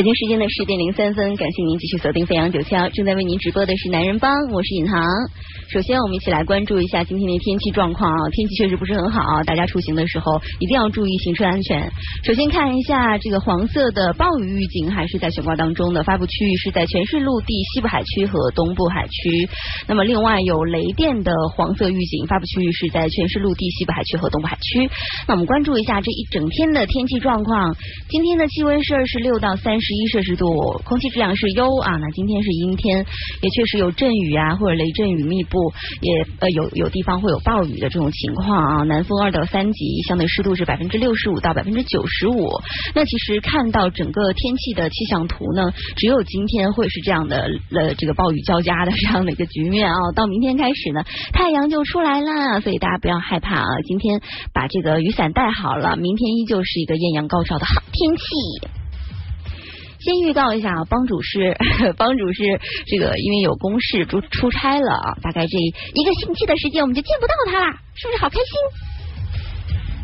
北京时间的十点零三分，感谢您继续锁定飞扬九霄，正在为您直播的是男人帮，我是尹航。首先，我们一起来关注一下今天的天气状况啊，天气确实不是很好，大家出行的时候一定要注意行车安全。首先看一下这个黄色的暴雨预警还是在悬挂当中的，发布区域是在全市陆地西部海区和东部海区。那么另外有雷电的黄色预警，发布区域是在全市陆地西部海区和东部海区。那我们关注一下这一整天的天气状况，今天的气温是二十六到三十十一摄氏度，空气质量是优啊。那今天是阴天，也确实有阵雨啊或者雷阵雨密布。也呃有有地方会有暴雨的这种情况啊，南风二到三级，相对湿度是百分之六十五到百分之九十五。那其实看到整个天气的气象图呢，只有今天会是这样的呃这个暴雨交加的这样的一个局面啊。到明天开始呢，太阳就出来了，所以大家不要害怕啊。今天把这个雨伞带好了，明天依旧是一个艳阳高照的好天气。先预告一下啊，帮主是 帮主是这个，因为有公事出出差了啊，大概这一个星期的时间我们就见不到他了，是不是好开心？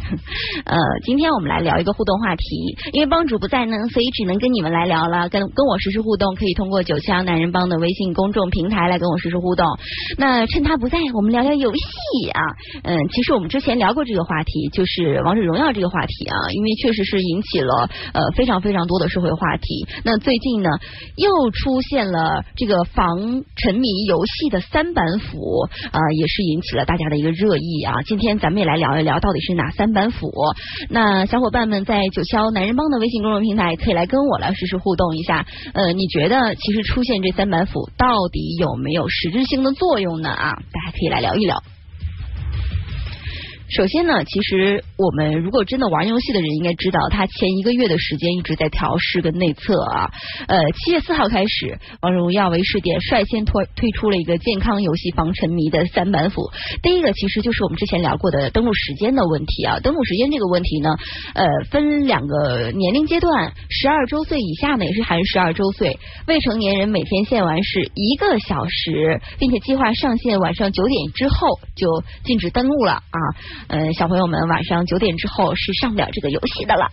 呃，今天我们来聊一个互动话题，因为帮主不在呢，所以只能跟你们来聊了。跟跟我实时互动，可以通过九腔男人帮的微信公众平台来跟我实时互动。那趁他不在，我们聊聊游戏啊。嗯，其实我们之前聊过这个话题，就是王者荣耀这个话题啊，因为确实是引起了呃非常非常多的社会话题。那最近呢，又出现了这个防沉迷游戏的三板斧啊，也是引起了大家的一个热议啊。今天咱们也来聊一聊，到底是哪三？板斧，那小伙伴们在九霄男人帮的微信公众平台可以来跟我来实时互动一下。呃，你觉得其实出现这三板斧到底有没有实质性的作用呢？啊，大家可以来聊一聊。首先呢，其实我们如果真的玩游戏的人应该知道，他前一个月的时间一直在调试跟内测啊。呃，七月四号开始，王者荣耀为试点率先推推出了一个健康游戏防沉迷的三板斧。第一个其实就是我们之前聊过的登录时间的问题啊。登录时间这个问题呢，呃，分两个年龄阶段，十二周岁以下呢也是含十二周岁未成年人每天限玩是一个小时，并且计划上线晚上九点之后就禁止登录了啊。呃，小朋友们晚上九点之后是上不了这个游戏的了。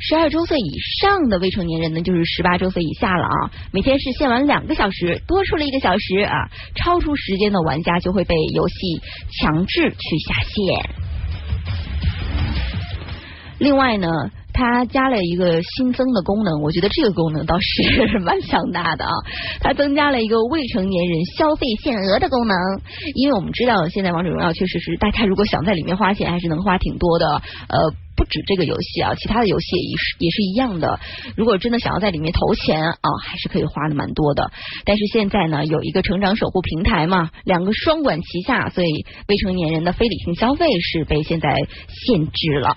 十二周岁以上的未成年人呢，就是十八周岁以下了啊。每天是限玩两个小时，多出了一个小时啊，超出时间的玩家就会被游戏强制去下线。另外呢。它加了一个新增的功能，我觉得这个功能倒是蛮强大的啊！它增加了一个未成年人消费限额的功能，因为我们知道现在王者荣耀确实是大家如果想在里面花钱，还是能花挺多的。呃，不止这个游戏啊，其他的游戏也是也是一样的。如果真的想要在里面投钱啊，还是可以花的蛮多的。但是现在呢，有一个成长守护平台嘛，两个双管齐下，所以未成年人的非理性消费是被现在限制了。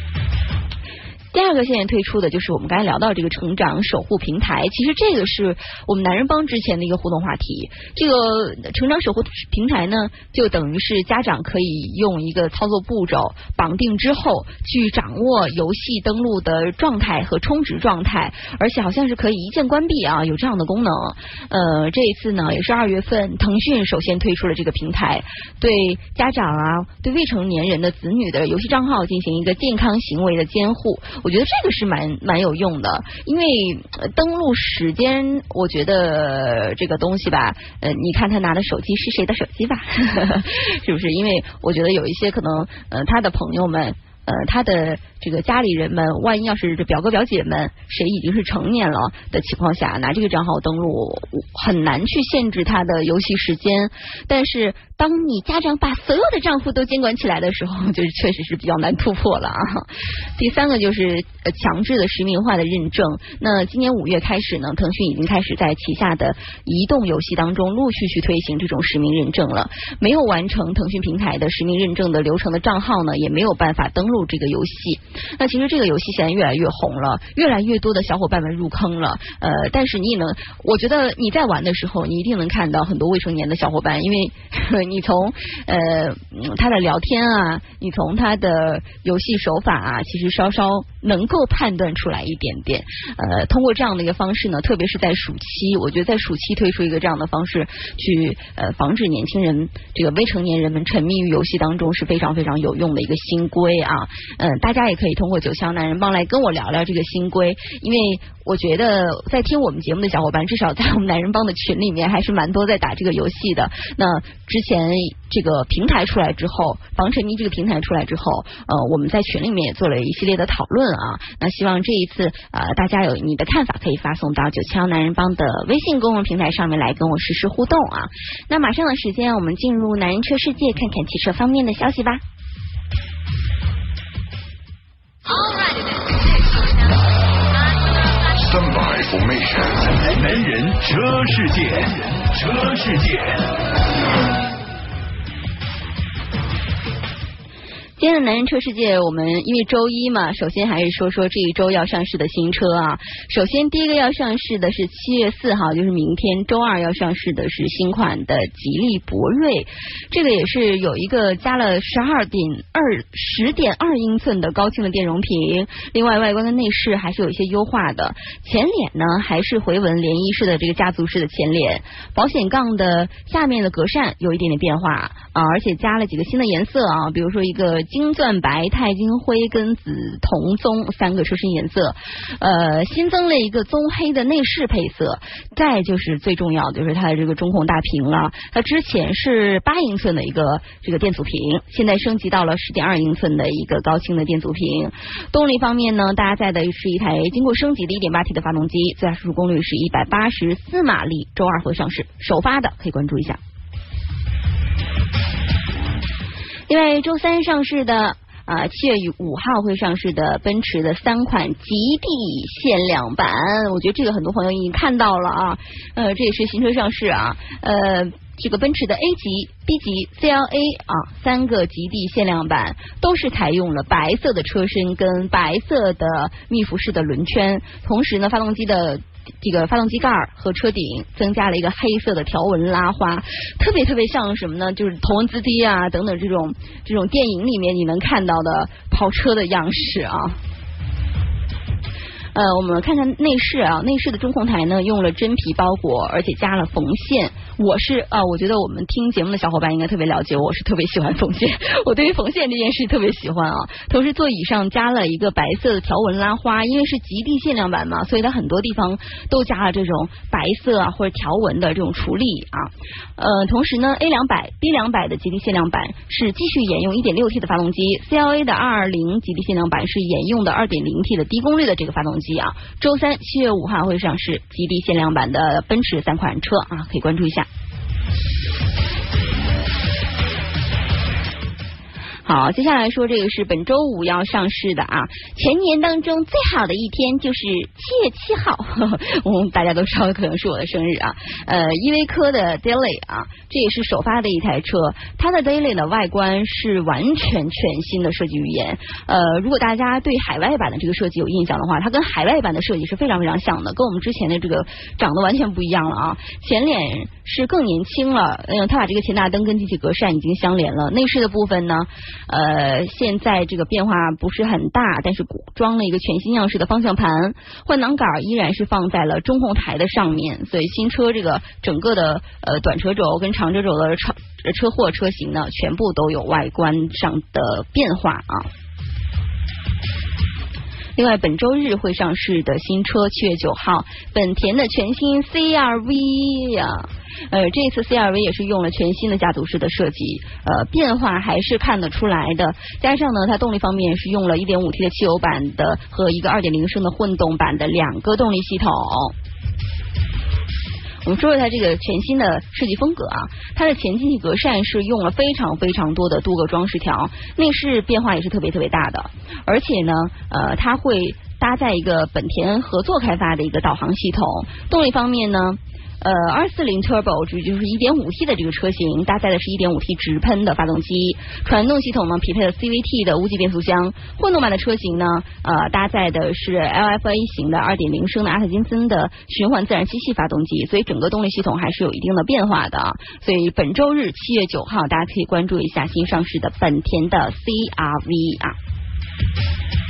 第二个现在推出的就是我们刚才聊到这个成长守护平台，其实这个是我们男人帮之前的一个互动话题。这个成长守护平台呢，就等于是家长可以用一个操作步骤绑定之后，去掌握游戏登录的状态和充值状态，而且好像是可以一键关闭啊，有这样的功能。呃，这一次呢，也是二月份，腾讯首先推出了这个平台，对家长啊，对未成年人的子女的游戏账号进行一个健康行为的监护。我觉得这个是蛮蛮有用的，因为登录时间，我觉得这个东西吧，呃，你看他拿的手机是谁的手机吧，是不是？因为我觉得有一些可能，呃，他的朋友们。呃，他的这个家里人们，万一要是这表哥表姐们谁已经是成年了的情况下，拿这个账号登录，很难去限制他的游戏时间。但是，当你家长把所有的账户都监管起来的时候，就是确实是比较难突破了啊。第三个就是呃强制的实名化的认证。那今年五月开始呢，腾讯已经开始在旗下的移动游戏当中陆续去推行这种实名认证了。没有完成腾讯平台的实名认证的流程的账号呢，也没有办法登录。这个游戏，那其实这个游戏现在越来越红了，越来越多的小伙伴们入坑了。呃，但是你也能，我觉得你在玩的时候，你一定能看到很多未成年的小伙伴，因为 你从呃他的聊天啊，你从他的游戏手法啊，其实稍稍能够判断出来一点点。呃，通过这样的一个方式呢，特别是在暑期，我觉得在暑期推出一个这样的方式，去呃防止年轻人这个未成年人们沉迷于游戏当中是非常非常有用的一个新规啊。嗯，大家也可以通过九霄男人帮来跟我聊聊这个新规，因为我觉得在听我们节目的小伙伴，至少在我们男人帮的群里面还是蛮多在打这个游戏的。那之前这个平台出来之后，防沉迷这个平台出来之后，呃，我们在群里面也做了一系列的讨论啊。那希望这一次呃，大家有你的看法，可以发送到九霄男人帮的微信公众平台上面来跟我实时互动啊。那马上的时间，我们进入男人车世界，看看汽车方面的消息吧。Stand by formation，男人车世界，车世界。今天的男人车世界，我们因为周一嘛，首先还是说说这一周要上市的新车啊。首先第一个要上市的是七月四号，就是明天周二要上市的是新款的吉利博瑞，这个也是有一个加了十二点二十点二英寸的高清的电容屏，另外外观跟内饰还是有一些优化的。前脸呢还是回纹涟漪式的这个家族式的前脸，保险杠的下面的格栅有一点点变化啊，而且加了几个新的颜色啊，比如说一个。金钻白、钛金灰跟紫铜棕三个车身颜色，呃，新增了一个棕黑的内饰配色。再就是最重要的就是它的这个中控大屏了，它之前是八英寸的一个这个电阻屏，现在升级到了十点二英寸的一个高清的电阻屏。动力方面呢，搭载的是一台经过升级的一点八 T 的发动机，最大输出功率是一百八十四马力，周二会上市，首发的可以关注一下。另外，周三上市的啊，七月五号会上市的奔驰的三款极地限量版，我觉得这个很多朋友已经看到了啊，呃，这也是新车上市啊，呃，这个奔驰的 A 级、B 级、CLA 啊，三个极地限量版都是采用了白色的车身跟白色的密辐式的轮圈，同时呢，发动机的。这个发动机盖和车顶增加了一个黑色的条纹拉花，特别特别像什么呢？就是头文字 D 啊等等这种这种电影里面你能看到的跑车的样式啊。呃，我们看看内饰啊，内饰的中控台呢用了真皮包裹，而且加了缝线。我是啊，我觉得我们听节目的小伙伴应该特别了解，我是特别喜欢缝线，我对于缝线这件事特别喜欢啊。同时座椅上加了一个白色的条纹拉花，因为是极地限量版嘛，所以它很多地方都加了这种白色啊或者条纹的这种处理啊。呃，同时呢，A 两百、B 两百的极地限量版是继续沿用 1.6T 的发动机，CLA 的220极地限量版是沿用的 2.0T 的低功率的这个发动机啊。周三七月五号会上市极地限量版的奔驰三款车啊，可以关注一下。好，接下来说这个是本周五要上市的啊，全年当中最好的一天就是七月七号，我们大家都知道可能是我的生日啊。呃，依维柯的 Daily 啊，这也是首发的一台车，它的 Daily 的外观是完全全新的设计语言。呃，如果大家对海外版的这个设计有印象的话，它跟海外版的设计是非常非常像的，跟我们之前的这个长得完全不一样了啊。前脸是更年轻了，嗯，它把这个前大灯跟进气格栅已经相连了，内饰的部分呢。呃，现在这个变化不是很大，但是装了一个全新样式的方向盘，换挡杆依然是放在了中控台的上面，所以新车这个整个的呃短车轴跟长车轴的车车货车型呢，全部都有外观上的变化啊。另外，本周日会上市的新车，七月九号，本田的全新 CRV 呀。呃，这次 CRV 也是用了全新的家族式的设计，呃，变化还是看得出来的。加上呢，它动力方面是用了一点五 T 的汽油版的和一个二点零升的混动版的两个动力系统。我们说说它这个全新的设计风格啊，它的前进气格栅是用了非常非常多的镀铬装饰条，内饰变化也是特别特别大的，而且呢，呃，它会搭载一个本田合作开发的一个导航系统。动力方面呢？呃，二四零 Turbo 就就是一点五 T 的这个车型，搭载的是一点五 T 直喷的发动机，传动系统呢匹配了 CVT 的无级变速箱，混动版的车型呢，呃，搭载的是 LFA 型的二点零升的阿特金森的循环自然吸气发动机，所以整个动力系统还是有一定的变化的。所以本周日七月九号，大家可以关注一下新上市的本田的 CRV 啊。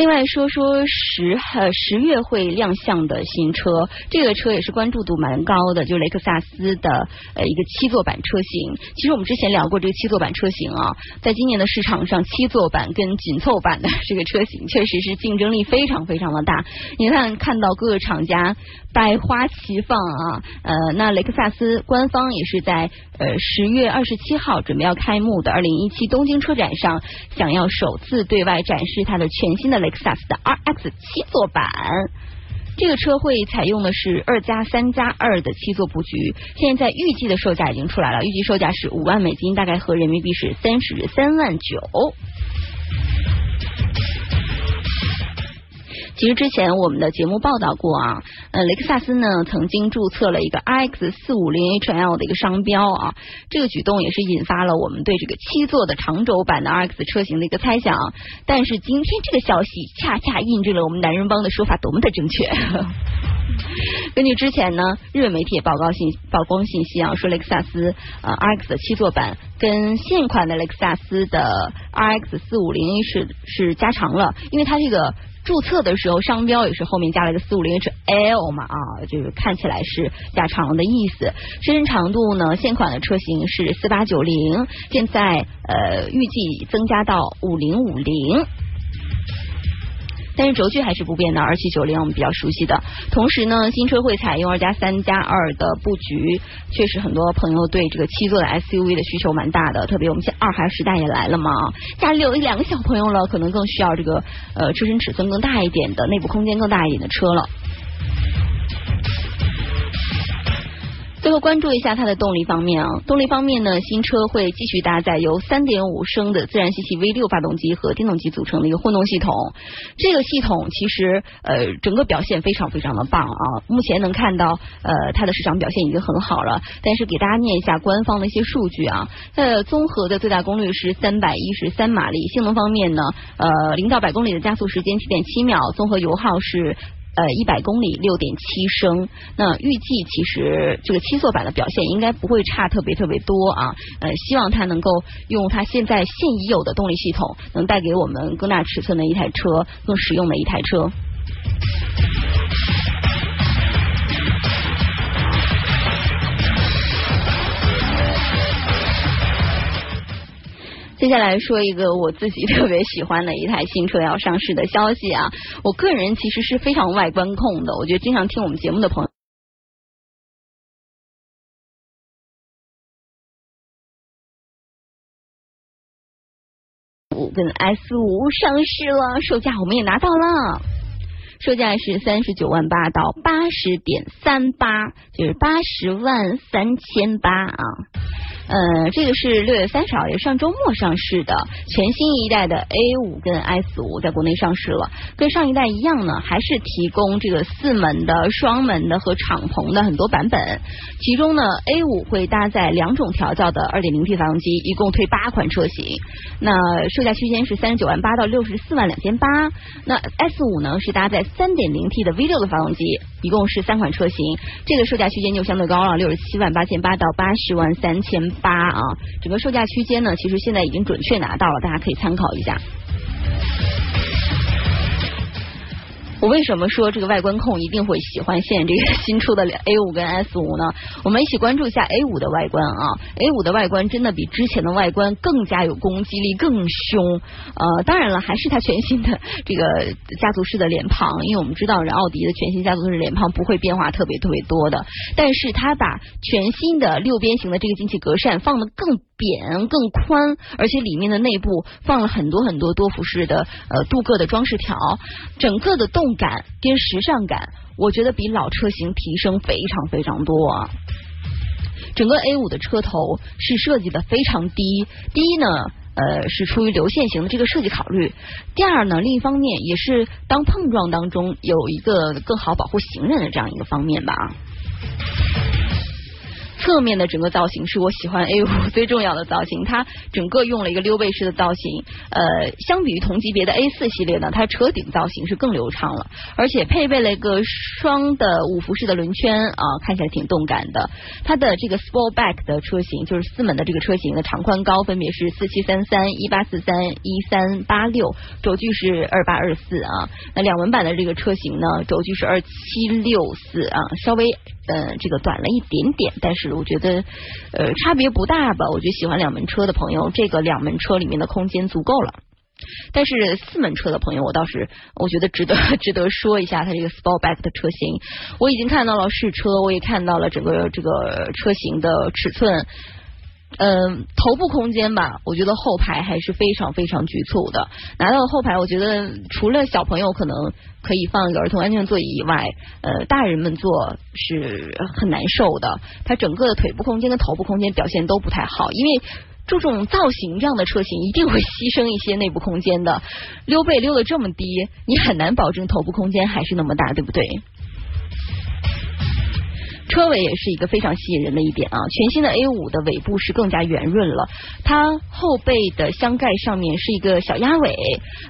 另外说说十呃十月会亮相的新车，这个车也是关注度蛮高的，就雷克萨斯的呃一个七座版车型。其实我们之前聊过这个七座版车型啊，在今年的市场上，七座版跟紧凑版的这个车型确实是竞争力非常非常的大。你看看到各个厂家百花齐放啊，呃，那雷克萨斯官方也是在呃十月二十七号准备要开幕的二零一七东京车展上，想要首次对外展示它的全新的雷克萨斯的 RX 七座版。这个车会采用的是二加三加二的七座布局，现在预计的售价已经出来了，预计售价是五万美金，大概合人民币是三十三万九。其实之前我们的节目报道过啊，呃，雷克萨斯呢曾经注册了一个 RX 四五零 HL 的一个商标啊，这个举动也是引发了我们对这个七座的长轴版的 RX 车型的一个猜想。但是今天这个消息恰恰印证了我们男人帮的说法多么的正确。根据之前呢日本媒体也报告信曝光信息啊，说雷克萨斯呃 RX 的七座版跟现款的雷克萨斯的 RX 四五零是是加长了，因为它这个。注册的时候，商标也是后面加了一个四五零 HL 嘛啊，就是看起来是加长的意思。车身长度呢，现款的车型是四八九零，现在呃预计增加到五零五零。但是轴距还是不变的，二七九零我们比较熟悉的。同时呢，新车会采用二加三加二的布局，确实很多朋友对这个七座的 SUV 的需求蛮大的。特别我们现二孩时代也来了嘛，家里有一两个小朋友了，可能更需要这个呃车身尺寸更大一点的、内部空间更大一点的车了。最后关注一下它的动力方面啊，动力方面呢，新车会继续搭载由三点五升的自然吸气 V 六发动机和电动机组成的一个混动系统。这个系统其实呃整个表现非常非常的棒啊，目前能看到呃它的市场表现已经很好了。但是给大家念一下官方的一些数据啊，它综合的最大功率是三百一十三马力，性能方面呢，呃零到百公里的加速时间七点七秒，综合油耗是。呃，一百公里六点七升，那预计其实这个七座版的表现应该不会差特别特别多啊。呃，希望它能够用它现在现已有的动力系统，能带给我们更大尺寸的一台车，更实用的一台车。接下来说一个我自己 特别喜欢的一台新车要上市的消息啊！我个人其实是非常外观控的，我觉得经常听我们节目的朋友，五跟 S 五上市了，售价我们也拿到了，售价是三十九万八到八十点三八，就是八十万三千八啊。呃，这个是六月三十号，也上周末上市的全新一代的 A 五跟 S 五，在国内上市了。跟上一代一样呢，还是提供这个四门的、双门的和敞篷的很多版本。其中呢，A 五会搭载两种调教的二点零 T 发动机，一共推八款车型。那售价区间是三十九万八到六十四万两千八。那 S 五呢是搭载三点零 T 的 V 六的发动机，一共是三款车型。这个售价区间就相对高了，六十七万八千八到八十万三千。八啊，整个售价区间呢，其实现在已经准确拿到了，大家可以参考一下。我为什么说这个外观控一定会喜欢现这个 新出的 A 五跟 S 五呢？我们一起关注一下 A 五的外观啊！A 五的外观真的比之前的外观更加有攻击力，更凶。呃，当然了，还是它全新的这个家族式的脸庞，因为我们知道，人奥迪的全新家族式脸庞不会变化特别特别多的。但是它把全新的六边形的这个进气格栅放的更扁、更宽，而且里面的内部放了很多很多多辐式的呃镀铬的装饰条，整个的动。感跟时尚感，我觉得比老车型提升非常非常多啊！整个 A 五的车头是设计的非常低，第一呢，呃，是出于流线型的这个设计考虑；第二呢，另一方面也是当碰撞当中有一个更好保护行人的这样一个方面吧。侧面的整个造型是我喜欢 A 五 最重要的造型，它整个用了一个溜背式的造型，呃，相比于同级别的 A 四系列呢，它车顶造型是更流畅了，而且配备了一个双的五辐式的轮圈啊，看起来挺动感的。它的这个 Sportback 的车型就是四门的这个车型的长宽高分别是四七三三、一八四三、一三八六，轴距是二八二四啊。那两门版的这个车型呢，轴距是二七六四啊，稍微。呃，这个短了一点点，但是我觉得呃差别不大吧。我觉得喜欢两门车的朋友，这个两门车里面的空间足够了。但是四门车的朋友，我倒是我觉得值得 值得说一下它这个 Sportback 的车型。我已经看到了试车，我也看到了整个这个车型的尺寸。嗯，头部空间吧，我觉得后排还是非常非常局促的。拿到后排，我觉得除了小朋友可能可以放一个儿童安全座椅以外，呃，大人们坐是很难受的。它整个的腿部空间跟头部空间表现都不太好，因为注重造型这样的车型一定会牺牲一些内部空间的。溜背溜的这么低，你很难保证头部空间还是那么大，对不对？车尾也是一个非常吸引人的一点啊！全新的 A 五的尾部是更加圆润了，它后背的箱盖上面是一个小鸭尾，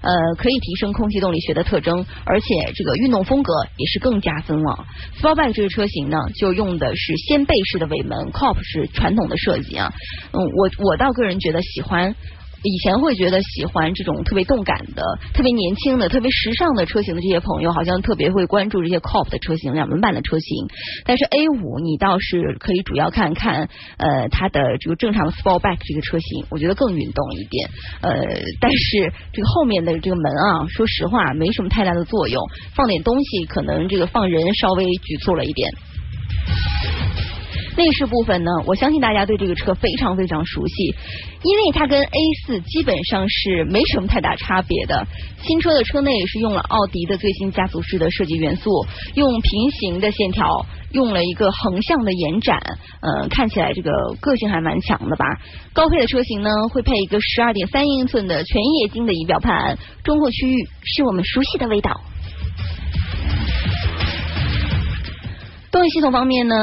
呃，可以提升空气动力学的特征，而且这个运动风格也是更加增了。Sportback 这个车型呢，就用的是掀背式的尾门，Cop 是传统的设计啊。嗯，我我倒个人觉得喜欢。以前会觉得喜欢这种特别动感的、特别年轻的、特别时尚的车型的这些朋友，好像特别会关注这些 COP 的车型、两门版的车型。但是 A 五你倒是可以主要看看呃它的这个正常的 Sportback 这个车型，我觉得更运动一点。呃，但是这个后面的这个门啊，说实话没什么太大的作用，放点东西可能这个放人稍微局促了一点。内饰部分呢，我相信大家对这个车非常非常熟悉，因为它跟 A 四基本上是没什么太大差别的。新车的车内是用了奥迪的最新家族式的设计元素，用平行的线条，用了一个横向的延展，嗯，看起来这个个性还蛮强的吧。高配的车型呢，会配一个十二点三英寸的全液晶的仪表盘，中控区域是我们熟悉的味道。动力系统方面呢？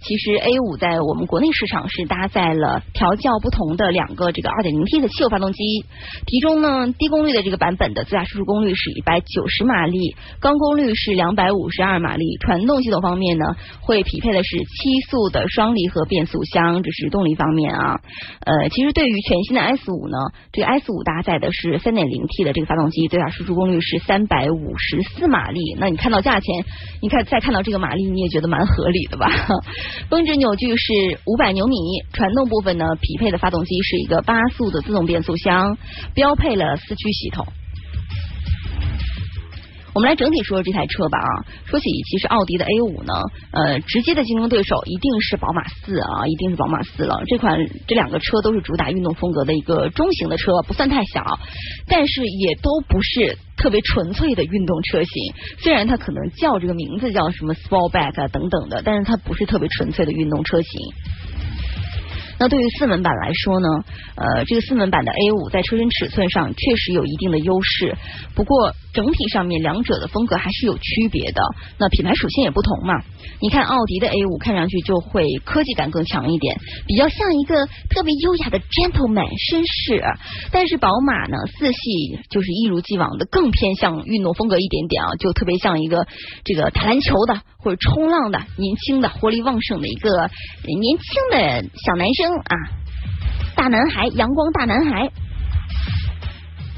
其实 A 五在我们国内市场是搭载了调教不同的两个这个二点零 T 的汽油发动机，其中呢低功率的这个版本的最大输出功率是一百九十马力，高功率是两百五十二马力。传动系统方面呢，会匹配的是七速的双离合变速箱，这是动力方面啊。呃，其实对于全新的 S 五呢，这个 S 五搭载的是三点零 T 的这个发动机，最大输出功率是三百五十四马力。那你看到价钱，你看再看到这个马力，你也觉得蛮合理的吧？峰值扭矩是五百牛米，传动部分呢，匹配的发动机是一个八速的自动变速箱，标配了四驱系统。我们来整体说说这台车吧啊，说起其实奥迪的 A 五呢，呃，直接的竞争对手一定是宝马四啊，一定是宝马四了。这款这两个车都是主打运动风格的一个中型的车，不算太小，但是也都不是特别纯粹的运动车型。虽然它可能叫这个名字叫什么 Sportback 啊等等的，但是它不是特别纯粹的运动车型。那对于四门版来说呢，呃，这个四门版的 A 五在车身尺寸上确实有一定的优势，不过。整体上面两者的风格还是有区别的，那品牌属性也不同嘛。你看奥迪的 A 五看上去就会科技感更强一点，比较像一个特别优雅的 gentleman 绅士，但是宝马呢四系就是一如既往的更偏向运动风格一点点啊，就特别像一个这个打篮球的或者冲浪的年轻的活力旺盛的一个年轻的小男生啊，大男孩，阳光大男孩。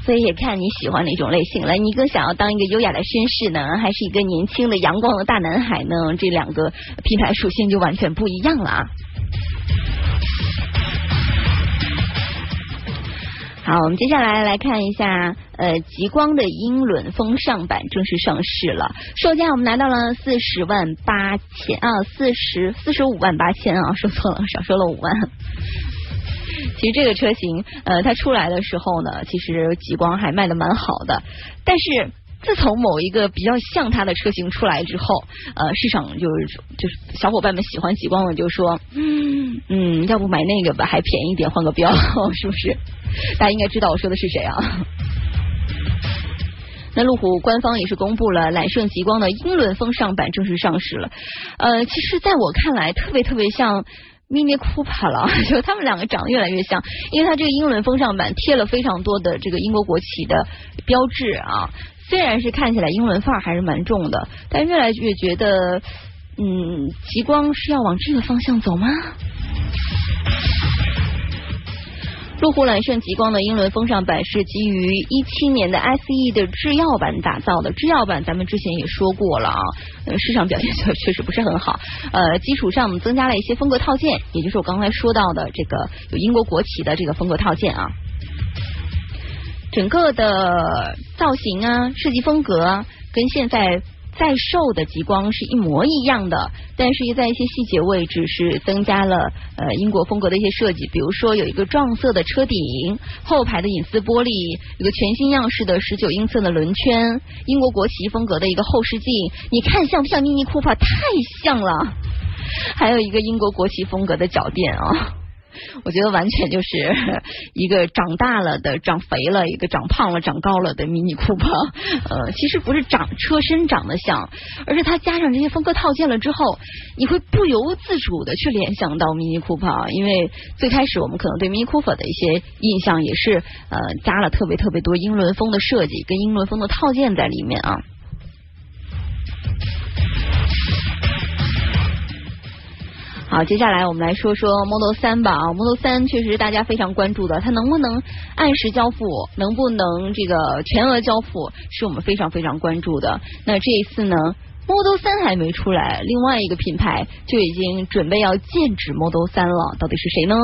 所以也看你喜欢哪种类型了。你更想要当一个优雅的绅士呢，还是一个年轻的阳光的大男孩呢？这两个品牌属性就完全不一样了啊！好，我们接下来来看一下，呃，极光的英伦风尚版正式上市了，售价我们拿到了四十万八千啊，四十四十五万八千啊，说错了，少说了五万。其实这个车型，呃，它出来的时候呢，其实极光还卖的蛮好的。但是自从某一个比较像它的车型出来之后，呃，市场就是就是小伙伴们喜欢极光的，就说，嗯，要不买那个吧，还便宜点，换个标，是不是？大家应该知道我说的是谁啊？那路虎官方也是公布了揽胜极光的英伦风尚版正式上市了。呃，其实在我看来，特别特别像。Mini Cooper 了，就他们两个长得越来越像，因为它这个英伦风尚版贴了非常多的这个英国国旗的标志啊。虽然是看起来英伦范儿还是蛮重的，但越来越觉得，嗯，极光是要往这个方向走吗？路虎揽胜极光的英伦风尚版是基于一七年的 SE 的制药版打造的，制药版咱们之前也说过了啊，市场表现确实不是很好。呃，基础上我们增加了一些风格套件，也就是我刚才说到的这个有英国国旗的这个风格套件啊。整个的造型啊，设计风格跟现在。在售的极光是一模一样的，但是在一些细节位置是增加了呃英国风格的一些设计，比如说有一个撞色的车顶，后排的隐私玻璃，有个全新样式的十九英寸的轮圈，英国国旗风格的一个后视镜，你看像不像 Mini Cooper？太像了，还有一个英国国旗风格的脚垫啊。我觉得完全就是一个长大了的、长肥了，一个长胖了、长高了的迷你酷跑。呃，其实不是长车身长得像，而是它加上这些风格套件了之后，你会不由自主的去联想到迷你酷跑。因为最开始我们可能对迷你酷跑的一些印象也是呃加了特别特别多英伦风的设计跟英伦风的套件在里面啊。好，接下来我们来说说 Model 三吧啊。Model 三确实大家非常关注的，它能不能按时交付，能不能这个全额交付，是我们非常非常关注的。那这一次呢，Model 三还没出来，另外一个品牌就已经准备要剑指 Model 三了，到底是谁呢？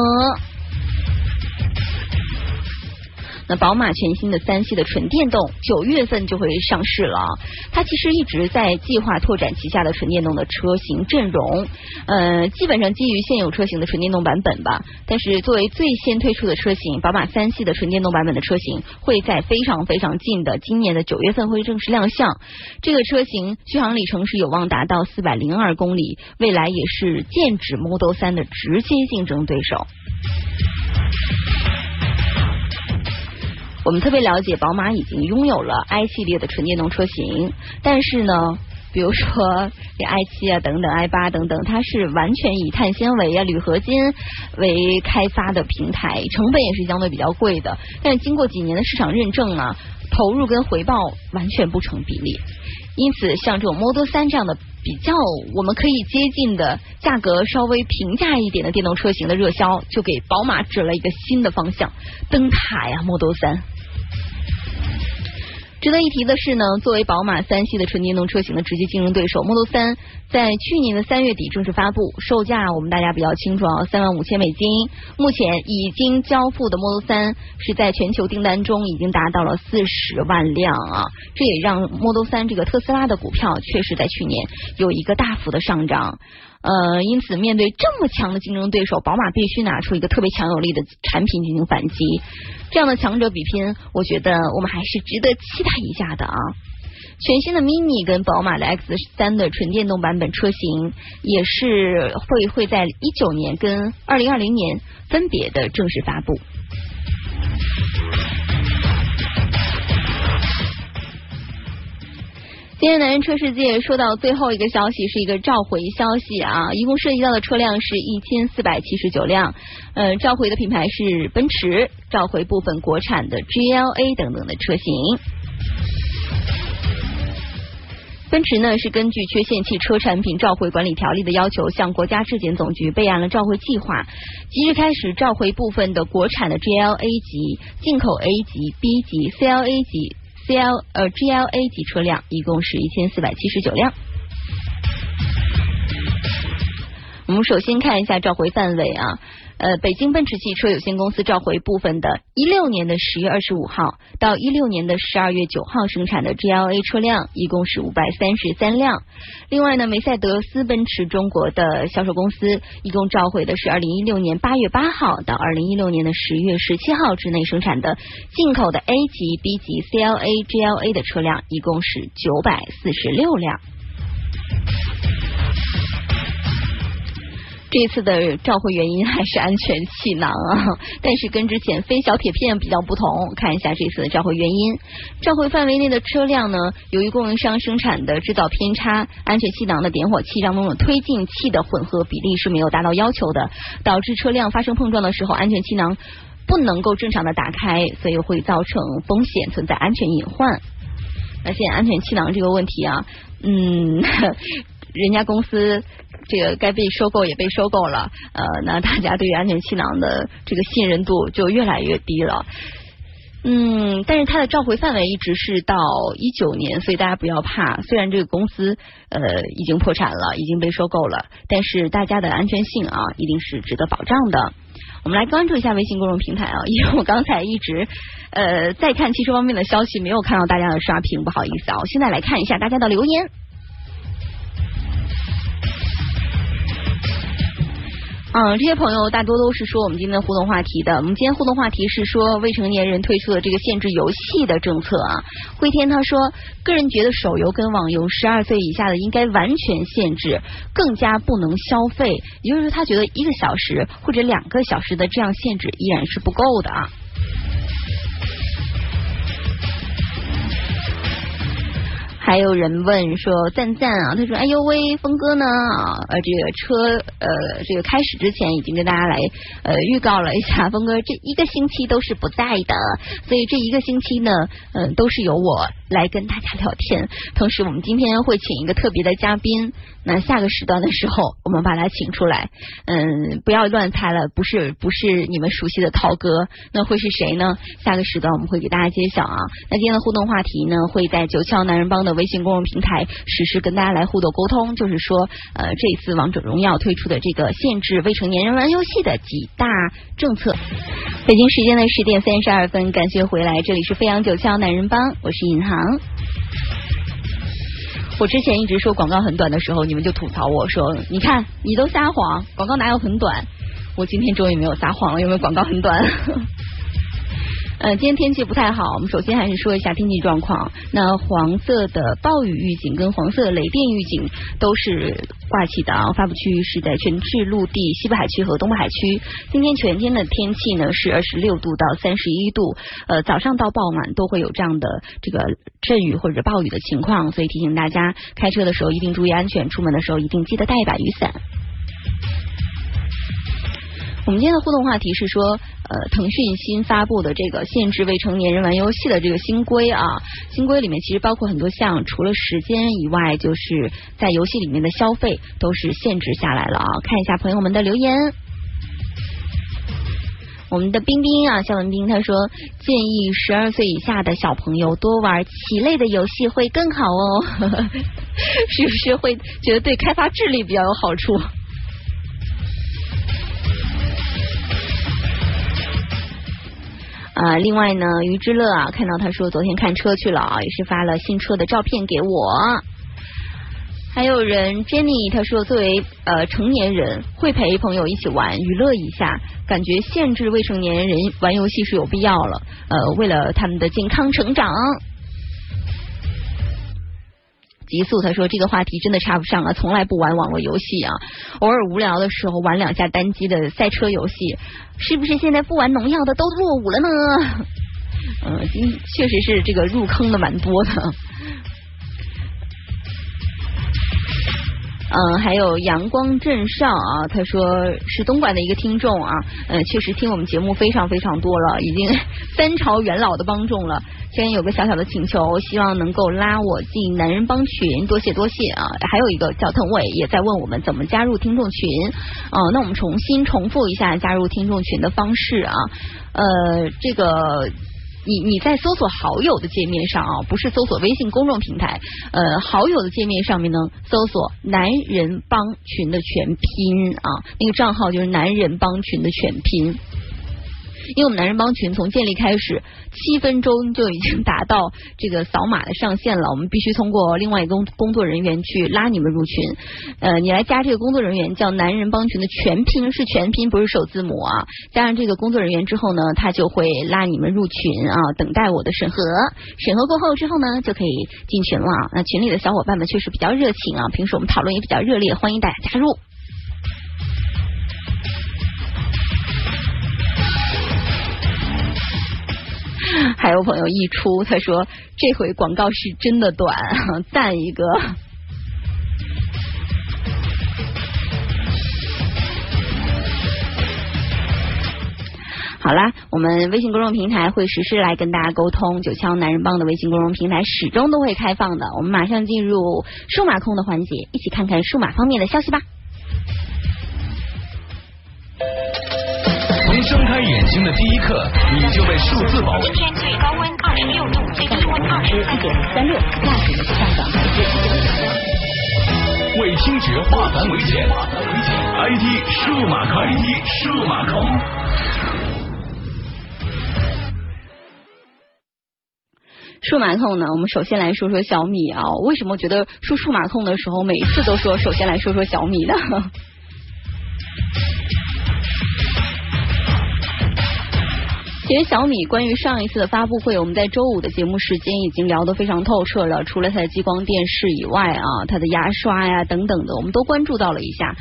那宝马全新的三系的纯电动九月份就会上市了，它其实一直在计划拓展旗下的纯电动的车型阵容，呃，基本上基于现有车型的纯电动版本吧。但是作为最先推出的车型，宝马三系的纯电动版本的车型会在非常非常近的今年的九月份会正式亮相。这个车型续航里程是有望达到四百零二公里，未来也是剑指 Model 三的直接竞争对手。我们特别了解，宝马已经拥有了 i 系列的纯电动车型，但是呢，比如说这 i 七啊等等，i 八等等，它是完全以碳纤维啊、铝合金为开发的平台，成本也是相对比较贵的。但是经过几年的市场认证啊，投入跟回报完全不成比例。因此，像这种 Model 三这样的比较我们可以接近的价格稍微平价一点的电动车型的热销，就给宝马指了一个新的方向，灯塔呀，Model 三。值得一提的是呢，作为宝马三系的纯电动车型的直接竞争对手，Model 三在去年的三月底正式发布，售价我们大家比较清楚啊，三万五千美金。目前已经交付的 Model 三是在全球订单中已经达到了四十万辆啊，这也让 Model 三这个特斯拉的股票确实在去年有一个大幅的上涨。呃，因此面对这么强的竞争对手，宝马必须拿出一个特别强有力的产品进行反击。这样的强者比拼，我觉得我们还是值得期待一下的啊。全新的 Mini 跟宝马的 X 三的纯电动版本车型，也是会会在一九年跟二零二零年分别的正式发布。今天男人车世界说到最后一个消息是一个召回消息啊，一共涉及到的车辆是一千四百七十九辆，呃，召回的品牌是奔驰，召回部分国产的 GLA 等等的车型。奔驰呢是根据缺陷汽车产品召回管理条例的要求，向国家质检总局备案了召回计划，即日开始召回部分的国产的 GLA 级、进口 A 级、B 级、CLA 级。C L 呃 G L A 级车辆一共是一千四百七十九辆。我们首先看一下召回范围啊，呃，北京奔驰汽车有限公司召回部分的，一六年的十月二十五号到一六年的十二月九号生产的 GLA 车辆，一共是五百三十三辆。另外呢，梅赛德斯奔驰中国的销售公司一共召回的是二零一六年八月八号到二零一六年的十月十七号之内生产的进口的 A 级、B 级、CLA、GLA 的车辆，一共是九百四十六辆。这次的召回原因还是安全气囊啊，但是跟之前飞小铁片比较不同。看一下这次的召回原因，召回范围内的车辆呢，由于供应商生产的制造偏差，安全气囊的点火器当中的推进器的混合比例是没有达到要求的，导致车辆发生碰撞的时候，安全气囊不能够正常的打开，所以会造成风险，存在安全隐患。那现在安全气囊这个问题啊，嗯，人家公司这个该被收购也被收购了，呃，那大家对于安全气囊的这个信任度就越来越低了。嗯，但是它的召回范围一直是到一九年，所以大家不要怕。虽然这个公司呃已经破产了，已经被收购了，但是大家的安全性啊一定是值得保障的。我们来关注一下微信公众平台啊，因为我刚才一直呃在看汽车方面的消息，没有看到大家的刷屏，不好意思啊。我现在来看一下大家的留言。嗯，这些朋友大多都是说我们今天的互动话题的。我们今天互动话题是说未成年人推出的这个限制游戏的政策啊。慧天他说，个人觉得手游跟网游十二岁以下的应该完全限制，更加不能消费。也就是说，他觉得一个小时或者两个小时的这样限制依然是不够的啊。还有人问说赞赞啊，他说哎呦喂，峰哥呢啊？呃，这个车呃，这个开始之前已经跟大家来呃预告了一下，峰哥这一个星期都是不在的，所以这一个星期呢，嗯，都是由我来跟大家聊天。同时，我们今天会请一个特别的嘉宾，那下个时段的时候，我们把他请出来。嗯，不要乱猜了，不是不是你们熟悉的涛哥，那会是谁呢？下个时段我们会给大家揭晓啊。那今天的互动话题呢，会在九霄男人帮的。微信公众平台实时跟大家来互动沟通，就是说，呃，这次王者荣耀推出的这个限制未成年人玩游戏的几大政策。北京时间的十点三十二分，感谢回来，这里是飞扬九霄男人帮，我是尹航。我之前一直说广告很短的时候，你们就吐槽我说，你看你都撒谎，广告哪有很短？我今天终于没有撒谎了，因为广告很短。呃，今天天气不太好，我们首先还是说一下天气状况。那黄色的暴雨预警跟黄色的雷电预警都是挂起的，发布区域是在全市陆地、西部海区和东部海区。今天全天的天气呢是二十六度到三十一度，呃，早上到傍晚都会有这样的这个阵雨或者暴雨的情况，所以提醒大家开车的时候一定注意安全，出门的时候一定记得带一把雨伞。我们今天的互动话题是说，呃，腾讯新发布的这个限制未成年人玩游戏的这个新规啊，新规里面其实包括很多项，除了时间以外，就是在游戏里面的消费都是限制下来了啊。看一下朋友们的留言，我们的冰冰啊，肖文冰他说，建议十二岁以下的小朋友多玩棋类的游戏会更好哦，是不是会觉得对开发智力比较有好处？啊，另外呢，于之乐啊，看到他说昨天看车去了啊，也是发了新车的照片给我。还有人 Jenny 他说，作为呃成年人，会陪朋友一起玩娱乐一下，感觉限制未成年人玩游戏是有必要了。呃，为了他们的健康成长。极速他说这个话题真的插不上啊，从来不玩网络游戏啊，偶尔无聊的时候玩两下单机的赛车游戏，是不是现在不玩农药的都落伍了呢？嗯，确实是这个入坑的蛮多的。嗯，还有阳光镇上啊，他说是东莞的一个听众啊，嗯，确实听我们节目非常非常多了，已经 三朝元老的帮众了。先有个小小的请求，希望能够拉我进男人帮群，多谢多谢啊！还有一个叫腾伟也在问我们怎么加入听众群啊，那我们重新重复一下加入听众群的方式啊，呃，这个。你你在搜索好友的界面上啊，不是搜索微信公众平台，呃，好友的界面上面呢，搜索男人帮群的全拼啊，那个账号就是男人帮群的全拼。因为我们男人帮群从建立开始七分钟就已经达到这个扫码的上限了，我们必须通过另外一个工作人员去拉你们入群。呃，你来加这个工作人员叫男人帮群的全拼是全拼，不是首字母啊。加上这个工作人员之后呢，他就会拉你们入群啊，等待我的审核。审核过后之后呢，就可以进群了。那群里的小伙伴们确实比较热情啊，平时我们讨论也比较热烈，欢迎大家加入。还有朋友一出，他说这回广告是真的短，赞一个。好啦，我们微信公众平台会实时来跟大家沟通。九霄男人帮的微信公众平台始终都会开放的。我们马上进入数码控的环节，一起看看数码方面的消息吧。开眼睛的第一刻，你就被数字包围。今天最高温二十六度，最低温二十四点三六，亚指的上涨百分之一点三。为听觉化繁为简，ID 数码控，ID 数码控。数码控呢，我们首先来说说小米啊。为什么觉得说数码控的时候，每一次都说首先来说说小米呢？其实小米关于上一次的发布会，我们在周五的节目时间已经聊得非常透彻了。除了它的激光电视以外啊，它的牙刷呀等等的，我们都关注到了一下。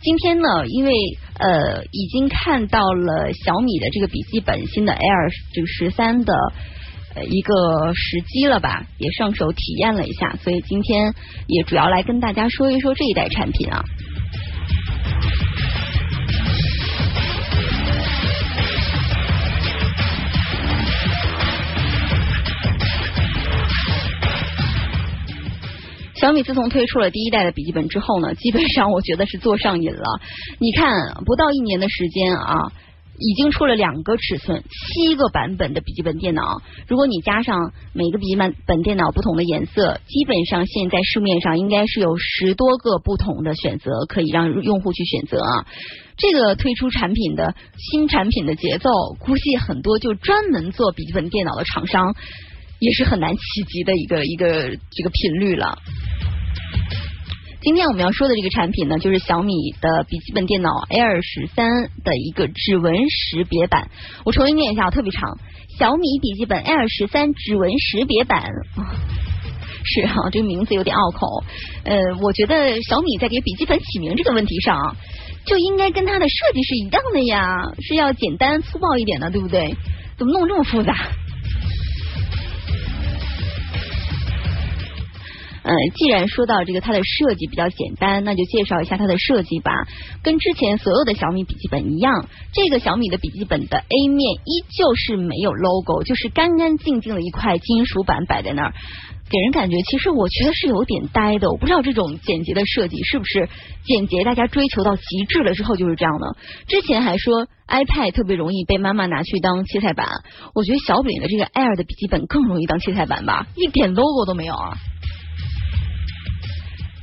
今天呢，因为呃已经看到了小米的这个笔记本新的 Air 这个十三的。一个时机了吧，也上手体验了一下，所以今天也主要来跟大家说一说这一代产品啊。小米自从推出了第一代的笔记本之后呢，基本上我觉得是做上瘾了。你看，不到一年的时间啊。已经出了两个尺寸、七个版本的笔记本电脑。如果你加上每个笔记本本电脑不同的颜色，基本上现在市面上应该是有十多个不同的选择可以让用户去选择啊。这个推出产品的新产品的节奏，估计很多就专门做笔记本电脑的厂商也是很难企及的一个一个这个频率了。今天我们要说的这个产品呢，就是小米的笔记本电脑 Air 十三的一个指纹识别版。我重新念一下，特别长。小米笔记本 Air 十三指纹识别版，是哈，这个名字有点拗口。呃，我觉得小米在给笔记本起名这个问题上，就应该跟它的设计是一样的呀，是要简单粗暴一点的，对不对？怎么弄这么复杂？呃，既然说到这个它的设计比较简单，那就介绍一下它的设计吧。跟之前所有的小米笔记本一样，这个小米的笔记本的 A 面依旧是没有 logo，就是干干净净的一块金属板摆在那儿，给人感觉其实我觉得是有点呆的。我不知道这种简洁的设计是不是简洁，大家追求到极致了之后就是这样的。之前还说 iPad 特别容易被妈妈拿去当切菜板，我觉得小米的这个 Air 的笔记本更容易当切菜板吧，一点 logo 都没有啊。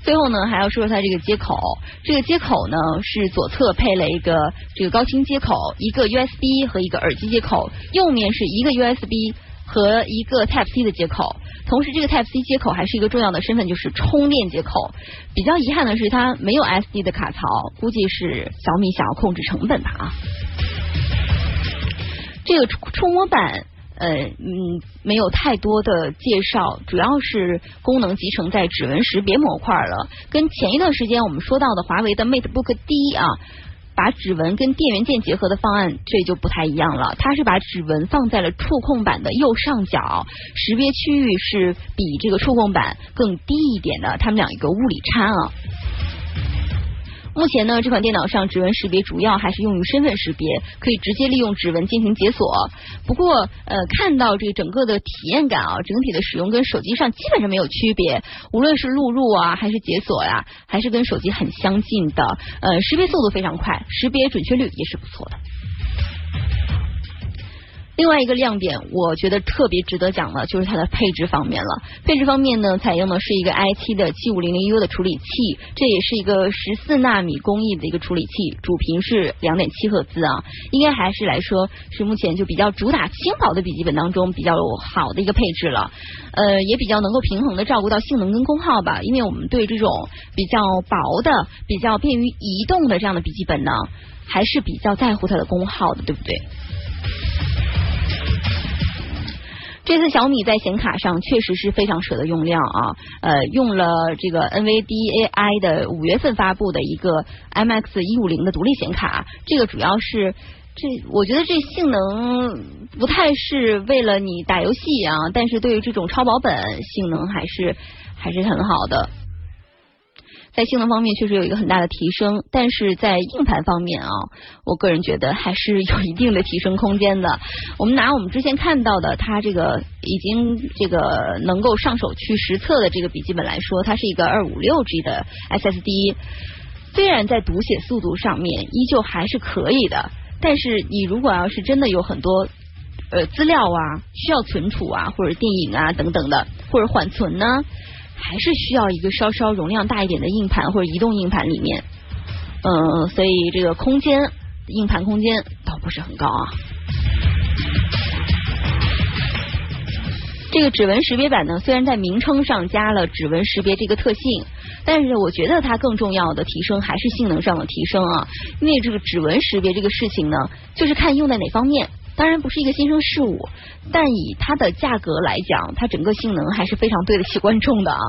最后呢，还要说说它这个接口。这个接口呢是左侧配了一个这个高清接口，一个 USB 和一个耳机接口，右面是一个 USB 和一个 Type C 的接口。同时，这个 Type C 接口还是一个重要的身份，就是充电接口。比较遗憾的是，它没有 SD 的卡槽，估计是小米想要控制成本吧啊。这个触摸板。呃嗯，没有太多的介绍，主要是功能集成在指纹识别模块了。跟前一段时间我们说到的华为的 MateBook D 啊，把指纹跟电源键结合的方案，这就不太一样了。它是把指纹放在了触控板的右上角，识别区域是比这个触控板更低一点的，它们俩一个物理差啊。目前呢，这款电脑上指纹识别主要还是用于身份识别，可以直接利用指纹进行解锁。不过，呃，看到这个整个的体验感啊，整体的使用跟手机上基本上没有区别，无论是录入啊，还是解锁呀，还是跟手机很相近的。呃，识别速度非常快，识别准确率也是不错的。另外一个亮点，我觉得特别值得讲的，就是它的配置方面了。配置方面呢，采用的是一个 i7 的七五零零 U 的处理器，这也是一个十四纳米工艺的一个处理器，主频是两点七赫兹啊，应该还是来说是目前就比较主打轻薄的笔记本当中比较好的一个配置了。呃，也比较能够平衡的照顾到性能跟功耗吧，因为我们对这种比较薄的、比较便于移动的这样的笔记本呢，还是比较在乎它的功耗的，对不对？这次小米在显卡上确实是非常舍得用量啊，呃，用了这个 NVDA-i 的五月份发布的一个 MX 一五零的独立显卡，这个主要是这我觉得这性能不太是为了你打游戏啊，但是对于这种超薄本性能还是还是很好的。在性能方面确实有一个很大的提升，但是在硬盘方面啊，我个人觉得还是有一定的提升空间的。我们拿我们之前看到的，它这个已经这个能够上手去实测的这个笔记本来说，它是一个二五六 G 的 SSD，虽然在读写速度上面依旧还是可以的，但是你如果要是真的有很多呃资料啊需要存储啊，或者电影啊等等的，或者缓存呢？还是需要一个稍稍容量大一点的硬盘或者移动硬盘里面，嗯，所以这个空间硬盘空间倒不是很高啊。这个指纹识别版呢，虽然在名称上加了指纹识别这个特性，但是我觉得它更重要的提升还是性能上的提升啊，因为这个指纹识别这个事情呢，就是看用在哪方面。当然不是一个新生事物，但以它的价格来讲，它整个性能还是非常对得起观众的啊！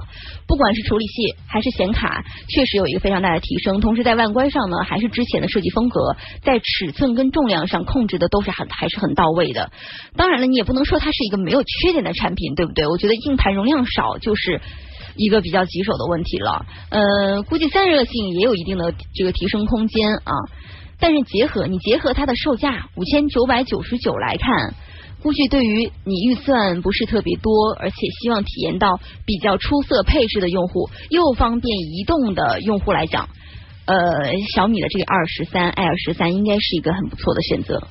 不管是处理器还是显卡，确实有一个非常大的提升。同时在外观上呢，还是之前的设计风格，在尺寸跟重量上控制的都是很还是很到位的。当然了，你也不能说它是一个没有缺点的产品，对不对？我觉得硬盘容量少就是一个比较棘手的问题了。呃，估计散热性也有一定的这个提升空间啊。但是结合你结合它的售价五千九百九十九来看，估计对于你预算不是特别多，而且希望体验到比较出色配置的用户，又方便移动的用户来讲，呃，小米的这个二十三 L 十三应该是一个很不错的选择。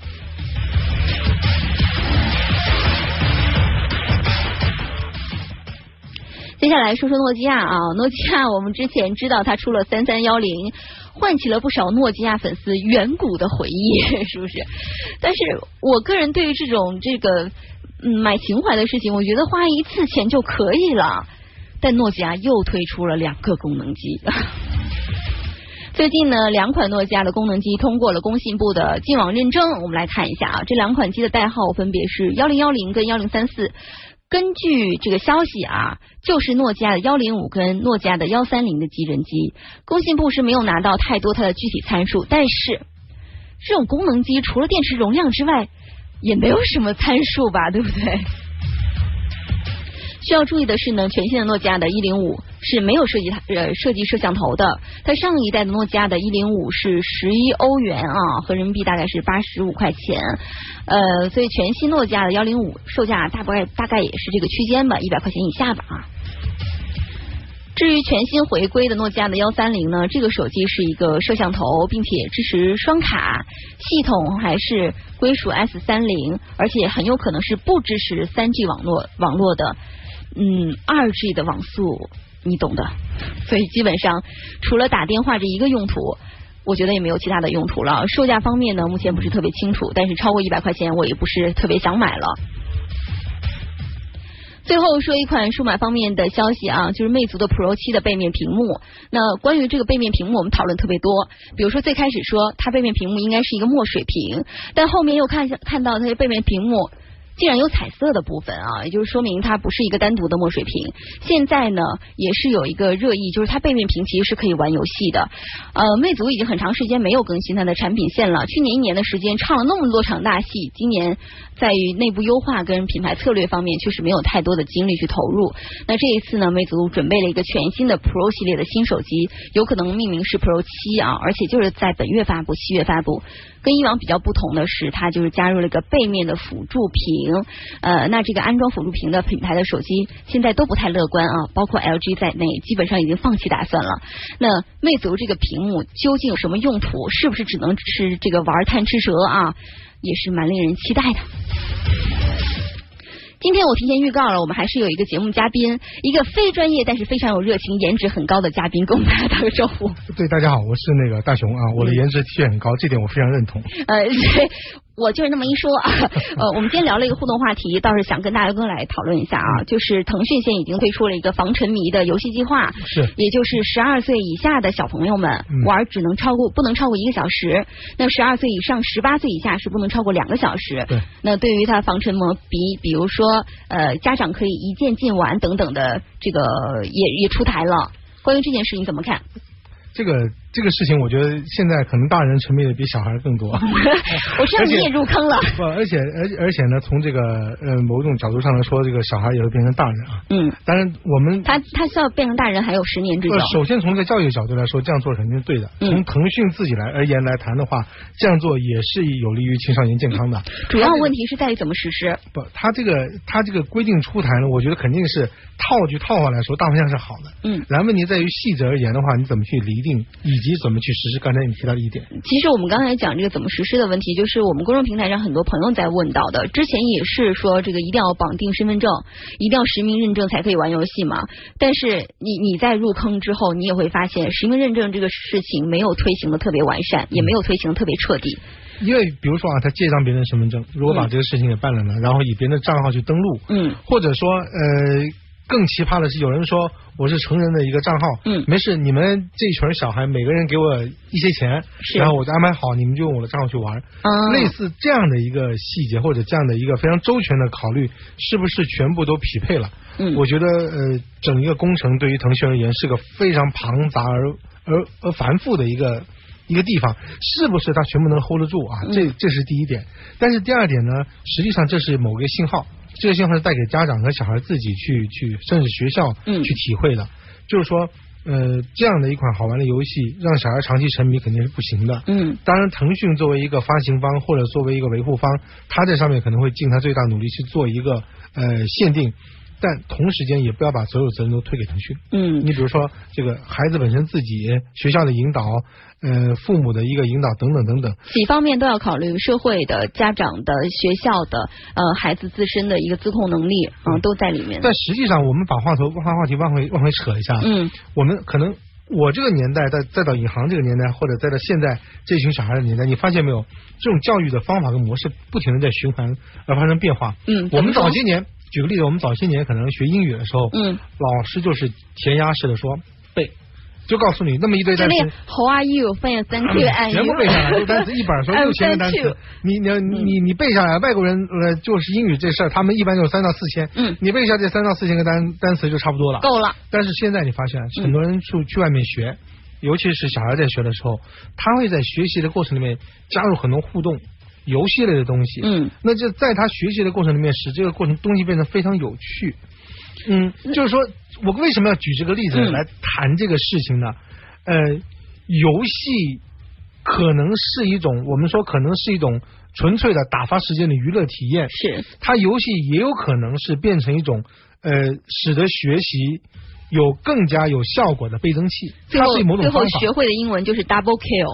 接下来说说诺基亚啊，诺基亚我们之前知道它出了三三幺零。唤起了不少诺基亚粉丝远古的回忆，是不是？但是我个人对于这种这个嗯买情怀的事情，我觉得花一次钱就可以了。但诺基亚又推出了两个功能机。最近呢，两款诺基亚的功能机通过了工信部的进网认证。我们来看一下啊，这两款机的代号分别是幺零幺零跟幺零三四。根据这个消息啊，就是诺基亚的幺零五跟诺基亚的幺三零的机人机，工信部是没有拿到太多它的具体参数，但是这种功能机除了电池容量之外，也没有什么参数吧，对不对？需要注意的是呢，全新的诺基亚的一零五是没有设计它呃设计摄像头的，它上一代的诺基亚的一零五是十一欧元啊，合人民币大概是八十五块钱，呃，所以全新诺基亚的幺零五售价大概大概也是这个区间吧，一百块钱以下吧啊。至于全新回归的诺基亚的幺三零呢，这个手机是一个摄像头，并且支持双卡，系统还是归属 S 三零，而且很有可能是不支持三 G 网络网络的。嗯，二 G 的网速你懂的，所以基本上除了打电话这一个用途，我觉得也没有其他的用途了。售价方面呢，目前不是特别清楚，但是超过一百块钱我也不是特别想买了。最后说一款数码方面的消息啊，就是魅族的 Pro 七的背面屏幕。那关于这个背面屏幕，我们讨论特别多。比如说最开始说它背面屏幕应该是一个墨水屏，但后面又看看到它的背面屏幕。既然有彩色的部分啊，也就是说明它不是一个单独的墨水屏。现在呢，也是有一个热议，就是它背面屏其实是可以玩游戏的。呃，魅族已经很长时间没有更新它的产品线了，去年一年的时间唱了那么多场大戏，今年在于内部优化跟品牌策略方面确实没有太多的精力去投入。那这一次呢，魅族准备了一个全新的 Pro 系列的新手机，有可能命名是 Pro 七啊，而且就是在本月发布，七月发布。跟以往比较不同的是，它就是加入了一个背面的辅助屏。呃，那这个安装辅助屏的品牌的手机现在都不太乐观啊，包括 LG 在内，基本上已经放弃打算了。那魅族这个屏幕究竟有什么用途？是不是只能是这个玩贪吃蛇啊？也是蛮令人期待的。今天我提前预告了，我们还是有一个节目嘉宾，一个非专业但是非常有热情、颜值很高的嘉宾，跟我们大家打个招呼。对，大家好，我是那个大熊啊，我的颜值的确很高，这点我非常认同。呃。我就是那么一说啊，呃，我们今天聊了一个互动话题，倒是想跟大家哥来讨论一下啊，就是腾讯现在已经推出了一个防沉迷的游戏计划，是，也就是十二岁以下的小朋友们玩只能超过不能超过一个小时，那十二岁以上十八岁以下是不能超过两个小时。对，那对于他防沉迷，比比如说呃家长可以一键禁玩等等的这个也也出台了，关于这件事你怎么看？这个这个事情，我觉得现在可能大人沉迷的比小孩更多。我知道你也入坑了。不，而且而且而且呢，从这个呃某种角度上来说，这个小孩也会变成大人啊。嗯，当然我们他他需要变成大人还有十年之久呃。首先从这个教育角度来说，这样做肯定是对的。嗯从腾讯自己来而言来谈的话，这样做也是有利于青少年健康的。主要问题是在于怎么实施。不，他这个他这个规定出台呢，我觉得肯定是套句套话来说，大方向是好的。嗯然后问题在于细则而言的话，你怎么去厘定，以及怎么去实施。刚才你提到的一点，其实我们刚才讲这个怎么实施的问题，就是我们公众平台上很多朋友在问到的。之前也是说这个一定要绑定身份证，一定要实名认证才可以玩游戏嘛。但是你你在入坑之后，你也会发现实名认证这个事情没有推行的特别完善，也没有推行的特别彻底。因为比如说啊，他借一张别人的身份证，如果把这个事情给办了呢，然后以别人的账号去登录，嗯或者说呃。更奇葩的是，有人说我是成人的一个账号，嗯没事，你们这一群小孩每个人给我一些钱，是然后我就安排好，你们就用我的账号去玩。啊，类似这样的一个细节或者这样的一个非常周全的考虑，是不是全部都匹配了？嗯我觉得呃，整一个工程对于腾讯而言是个非常庞杂而而而繁复的一个一个地方，是不是它全部能 hold 得住啊？嗯这这是第一点。但是第二点呢，实际上这是某个信号，这个信号是带给家长和小孩自己去去，甚至学校嗯去体会的，就是说。呃，这样的一款好玩的游戏，让小孩长期沉迷肯定是不行的。嗯当然，腾讯作为一个发行方或者作为一个维护方，他在上面可能会尽他最大努力去做一个呃限定，但同时间也不要把所有责任都推给腾讯。嗯你比如说，这个孩子本身自己、学校的引导、呃父母的一个引导等等等等，几方面都要考虑，社会的、家长的、学校的，呃，孩子自身的一个自控能力，啊、都在里面。但实际上，我们把话头把话题往回往回扯一下，嗯我们可能我这个年代，再再到引航这个年代，或者再到现在这群小孩的年代，你发现没有，这种教育的方法跟模式不停的在循环而发生变化。嗯，我们早些年，举个例子，我们早些年可能学英语的时候，嗯，老师就是填鸭式的说背，就告诉你那么一堆单词。How are you? Fine, thank you. And 全部?背下来，这单词一本儿说 六千个单词你你你你背下来，外国人呃就是英语这事儿，他们一般就是三到四千，嗯你背下这三到四千个单单词就差不多了。够了。但是现在你发现，很多人去去外面学，尤其是小孩在学的时候，他会在学习的过程里面加入很多互动、游戏类的东西。嗯，那就在他学习的过程里面，使这个过程东西变得非常有趣。嗯，就是说我为什么要举这个例子嗯来谈这个事情呢？呃，游戏可能是一种，我们说可能是一种纯粹的打发时间的娱乐体验。是，它游戏也有可能是变成一种呃，使得学习有更加有效果的倍增器。最后它是某种方法。最后学会的英文就是 double kill。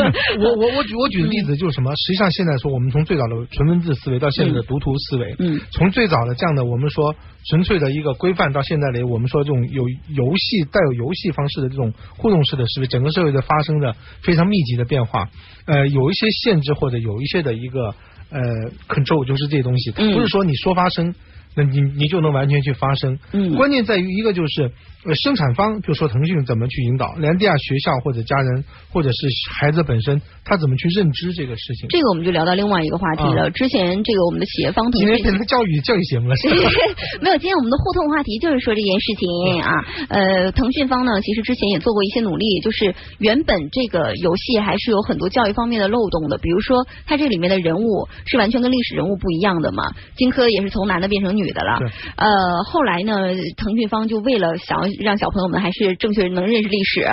我我我举我举的 例子就是什么？实际上现在说，我们从最早的纯文字思维到现在的读图思维，嗯从最早的这样的我们说纯粹的一个规范，到现在的我们说这种有游戏带有游戏方式的这种互动式的思维，整个社会的发生的非常密集的变化。呃，有一些限制或者有一些的一个呃 control，就是这些东西，嗯不是说你说发生。那你你就能完全去发声，嗯。关键在于一个就是呃生产方，就说腾讯怎么去引导，连地下学校或者家人或者是孩子本身，他怎么去认知这个事情。这个我们就聊到另外一个话题了。啊之前这个我们的企业方腾讯今天变成教育教育节目了，是吧？没有，今天我们的互动话题就是说这件事情啊。呃，腾讯方呢，其实之前也做过一些努力，就是原本这个游戏还是有很多教育方面的漏洞的，比如说它这里面的人物是完全跟历史人物不一样的嘛，荆轲也是从男的变成女的了对。呃，后来呢，腾讯方就为了想要让小朋友们还是正确能认识历史。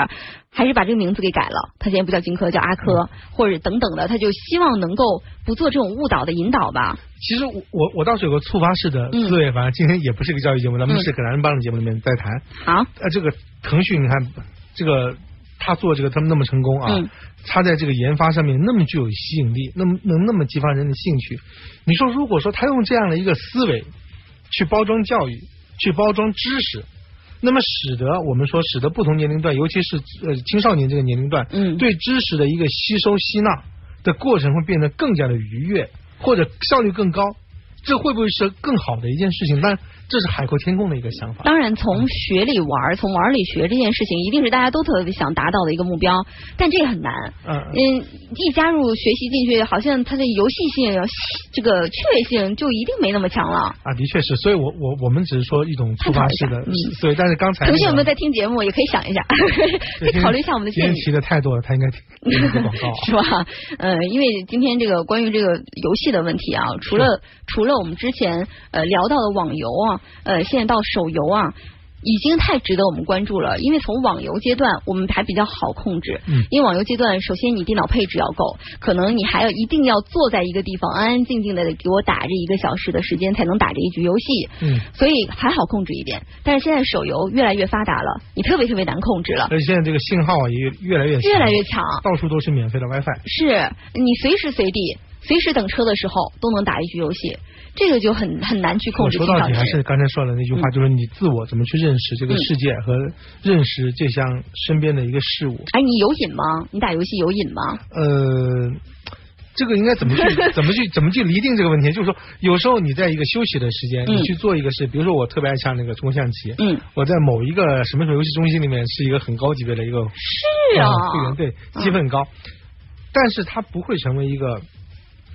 还是把这个名字给改了，他现在不叫荆轲，叫阿轲，或者等等的，他就希望能够不做这种误导的引导吧。其实我我我倒是有个触发式的思维，反正今天也不是个教育节目，咱们嗯是个男人帮的节目里面在谈。好，呃，这个腾讯，你看这个他做这个他们那么成功啊，嗯他在这个研发上面那么具有吸引力，那么能那么激发人的兴趣。你说，如果说他用这样的一个思维去包装教育，去包装知识。那么使得我们说，使得不同年龄段，尤其是呃青少年这个年龄段，嗯对知识的一个吸收吸纳的过程会变得更加的愉悦，或者效率更高，这会不会是更好的一件事情？但这是海阔天空的一个想法。当然，从学里玩儿，从玩里学这件事情，一定是大家都特别想达到的一个目标，但这个很难。嗯嗯，一加入学习进去，好像它的游戏性、这个趣味性就一定没那么强了。啊，的确是，所以我我我们只是说一种触发式的探讨一下嗯，对。但是刚才那个腾讯有没有在听节目？也可以想一下，可以 考虑一下我们的建议。提的太多了，他应该听广告啊。是吧？呃，因为今天这个关于这个游戏的问题啊，除了除了我们之前呃聊到的网游啊，呃，现在到手游啊。已经太值得我们关注了，因为从网游阶段我们还比较好控制，嗯因为网游阶段首先你电脑配置要够，可能你还要一定要坐在一个地方安安静静的给我打这一个小时的时间才能打这一局游戏，嗯，所以还好控制一点。但是现在手游越来越发达了，你特别特别难控制了，而且现在这个信号啊也越来越越来越强。到处都是免费的 WiFi。是你随时随地、随时等车的时候都能打一局游戏，这个就很很难去控我制说到底还是。刚才说的那句话，嗯就是你自我怎么去认识这个世界和认识这项身边的一个事物。哎，你有瘾吗？你打游戏有瘾吗？呃，这个应该怎么去 怎么去怎么去厘定这个问题？就是说，有时候你在一个休息的时间，嗯你去做一个事，比如说我特别爱下那个中国象棋，嗯，我在某一个什么什么游戏中心里面是一个很高级别的一个是啊呃会员，对，积分很高，但是它不会成为一个。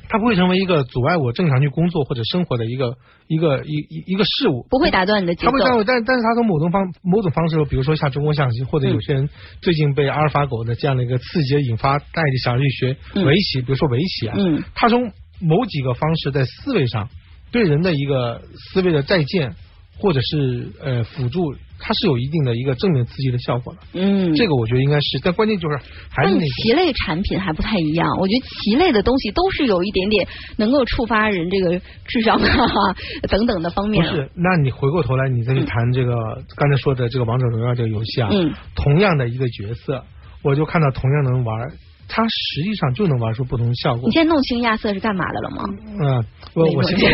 它不会成为一个阻碍我正常去工作或者生活的一个一个一一一个事物，不会打断你的节奏。他会。但但但是它从某种方某种方式，比如说像中国象棋，或者有些人最近被阿尔法狗的这样的一个刺激引发，带着想去学嗯。围棋，比如说围棋啊，嗯。它从某几个方式在思维上对人的一个思维的再建，或者是呃辅助，它是有一定的一个正面刺激的效果的。嗯，这个我觉得应该是，但关键就是还是棋类产品还不太一样，我觉得棋类的东西都是有一点点能够触发人这个智商啊 等等的方面不面。是，那你回过头来，你再去谈这个、刚才说的这个王者荣耀这个游戏啊，嗯同样的一个角色，我就看到同样能玩，它实际上就能玩出不同的效果你。现在弄清亚瑟是干嘛的了吗？嗯，我我现在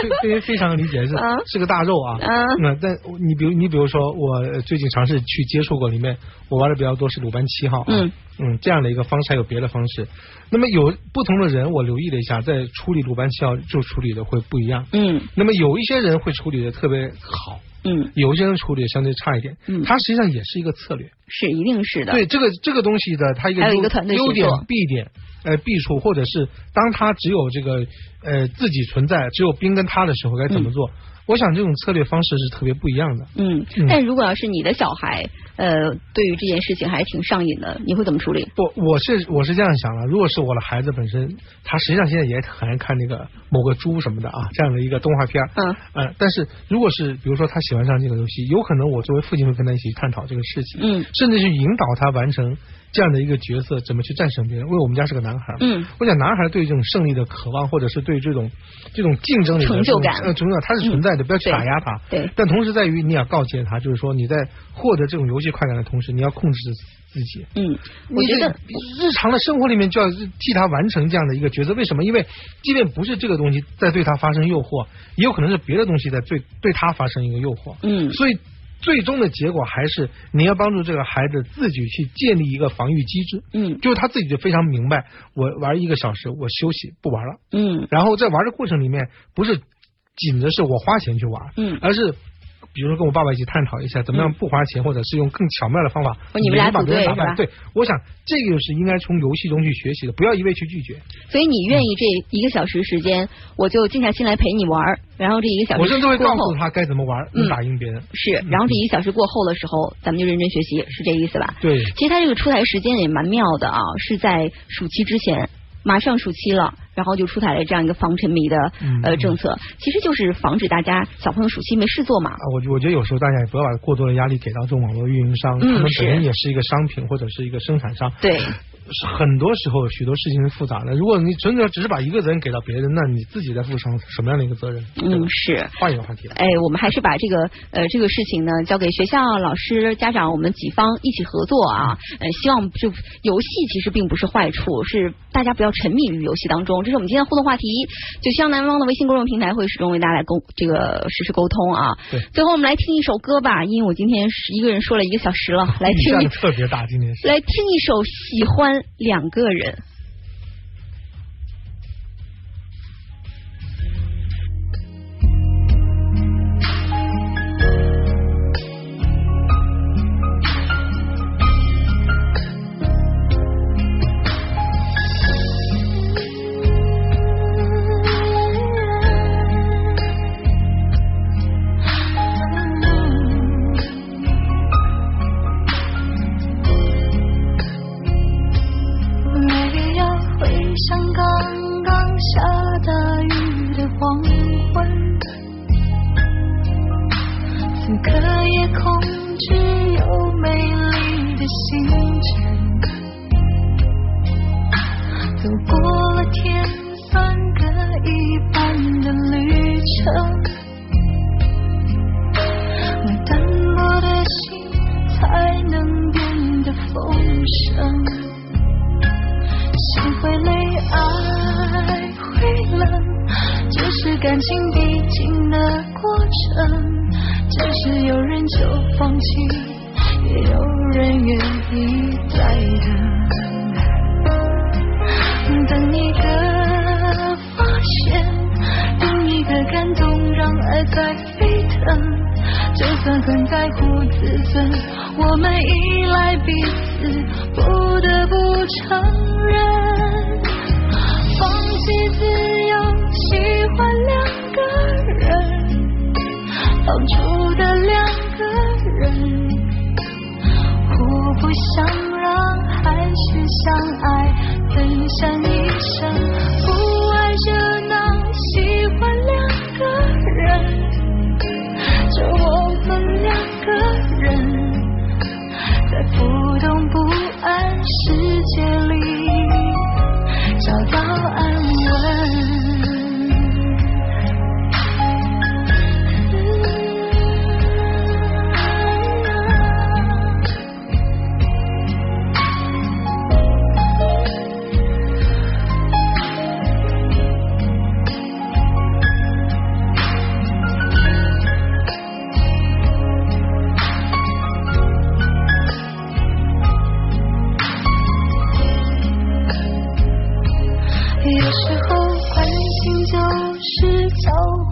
非非非常理解是啊 是个大肉啊。嗯那但你比如你比如说，我最近尝试去接触过，里面我玩的比较多是鲁班七号啊。嗯嗯，这样的一个方式还有别的方式。那么有不同的人，我留意了一下，在处理鲁班七号就处理的会不一样。嗯那么有一些人会处理的特别好，嗯，有一些人处理的相对差一点。嗯它实际上也是一个策略。是一定是的。对这个这个东西的它一个一个团队优点弊点、呃弊处，或者是当它只有这个呃自己存在，只有兵跟他的时候该怎么做？我想这种策略方式是特别不一样的。嗯嗯，但如果要是你的小孩，呃，对于这件事情还是挺上瘾的，你会怎么处理？不，我是我是这样想的，如果是我的孩子本身，他实际上现在也很爱看那个某个猪什么的啊，这样的一个动画片嗯嗯呃，但是如果是比如说他喜欢上这个游戏，有可能我作为父亲会跟他一起探讨这个事情，嗯甚至去引导他完成这样的一个角色，怎么去战胜别人。因为我们家是个男孩，嗯，我想男孩对这种胜利的渴望，或者是对这种这种竞争里的成就感呃，成就感，它是存在的，不要去打压他。对但同时在于你要告诫他，就是说你在获得这种游戏快感的同时，你要控制自己。嗯，我你觉得日常的生活里面就要替他完成这样的一个角色。为什么？因为即便不是这个东西在对他发生诱惑，也有可能是别的东西在对对他发生一个诱惑。嗯所以最终的结果还是你要帮助这个孩子自己去建立一个防御机制。嗯就是他自己就非常明白，我玩一个小时，我休息不玩了。嗯然后在玩的过程里面，不是紧着是我花钱去玩，嗯而是比如说跟我爸爸一起探讨一下，怎么样不花钱，或者是用更巧妙的方法，哦你们俩把组队是吧别人打败。对，我想这个就是应该从游戏中去学习的，不要一味去拒绝。所以你愿意这一个小时时间，我就静下心来陪你玩，然后这一个小时我甚至会告诉他该怎么玩，嗯能打赢别人。是，然后这一个小时过后的时候，咱们就认真学习，是这意思吧？对，其实他这个出台时间也蛮妙的啊，是在暑期之前，马上暑期了，然后就出台了这样一个防沉迷的嗯呃政策，其实就是防止大家小朋友暑期没事做嘛。啊，我我觉得有时候大家也不要把过多的压力给到这种网络运营商，嗯他们本是身也是一个商品或者是一个生产商。对，是很多时候许多事情是复杂的。如果你真的只是把一个责任给到别人，那你自己在负上什么样的一个责任？嗯，是。换一个话题。哎，我们还是把这个呃这个事情呢交给学校、老师、家长，我们几方一起合作啊。呃，希望就游戏其实并不是坏处，是大家不要沉迷于游戏当中。这是我们今天互动话题，就希望南方的微信公众平台会始终为大家来沟这个实时沟通啊。对最后我们来听一首歌吧，因为我今天是一个人说了一个小时了，来听特别大，今天是。来听一首《喜欢两个人》。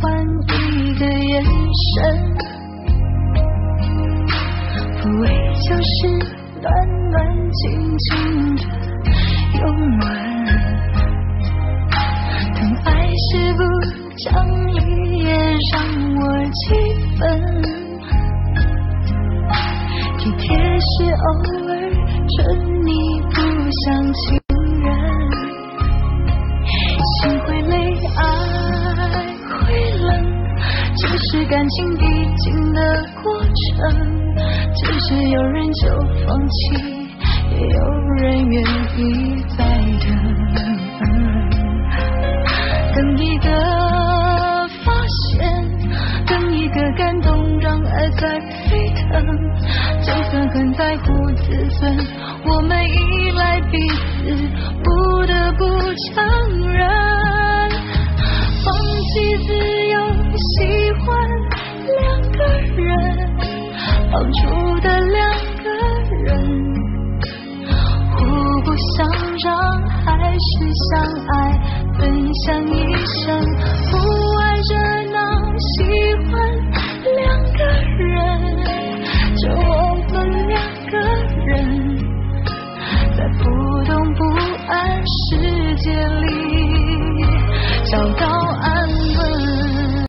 换一个眼神，抚慰就是暖暖静静的拥吻，疼爱是不讲理也让我气愤，体贴是偶尔准你不像情感情必经的过程。只是有人就放弃，也有人愿意再等，等一个发现，等一个感动，让爱在沸腾。就算很在乎自尊，我们依赖彼此，不得不承认，放弃自由，喜欢两个人，当初的两个人，互不相让，还是相爱，分享一生，不爱热闹，喜欢两个人，就我们两个人，在不懂不安世界里找到。